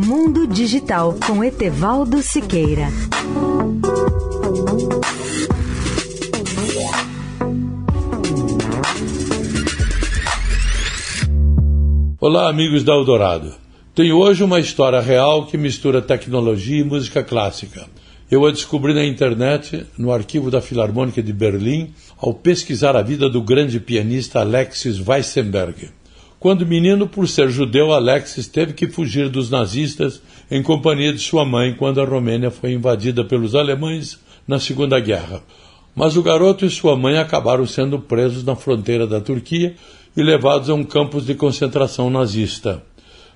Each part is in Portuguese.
Mundo Digital com Etevaldo Siqueira. Olá, amigos da Eldorado. Tenho hoje uma história real que mistura tecnologia e música clássica. Eu a descobri na internet, no arquivo da Filarmônica de Berlim, ao pesquisar a vida do grande pianista Alexis Weissenberg. Quando menino, por ser judeu, Alexis teve que fugir dos nazistas em companhia de sua mãe quando a Romênia foi invadida pelos alemães na Segunda Guerra. Mas o garoto e sua mãe acabaram sendo presos na fronteira da Turquia e levados a um campo de concentração nazista.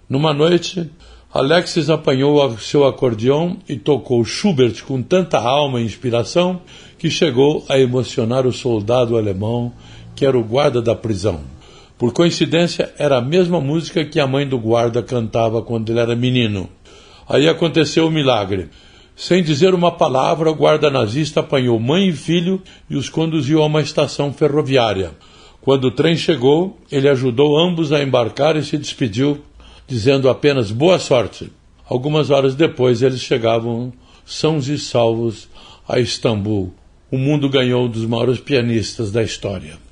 Numa noite, Alexis apanhou seu acordeão e tocou Schubert com tanta alma e inspiração que chegou a emocionar o soldado alemão que era o guarda da prisão. Por coincidência, era a mesma música que a mãe do guarda cantava quando ele era menino. Aí aconteceu o milagre. Sem dizer uma palavra, o guarda nazista apanhou mãe e filho e os conduziu a uma estação ferroviária. Quando o trem chegou, ele ajudou ambos a embarcar e se despediu, dizendo apenas boa sorte. Algumas horas depois, eles chegavam sãos e salvos a Istambul. O mundo ganhou um dos maiores pianistas da história.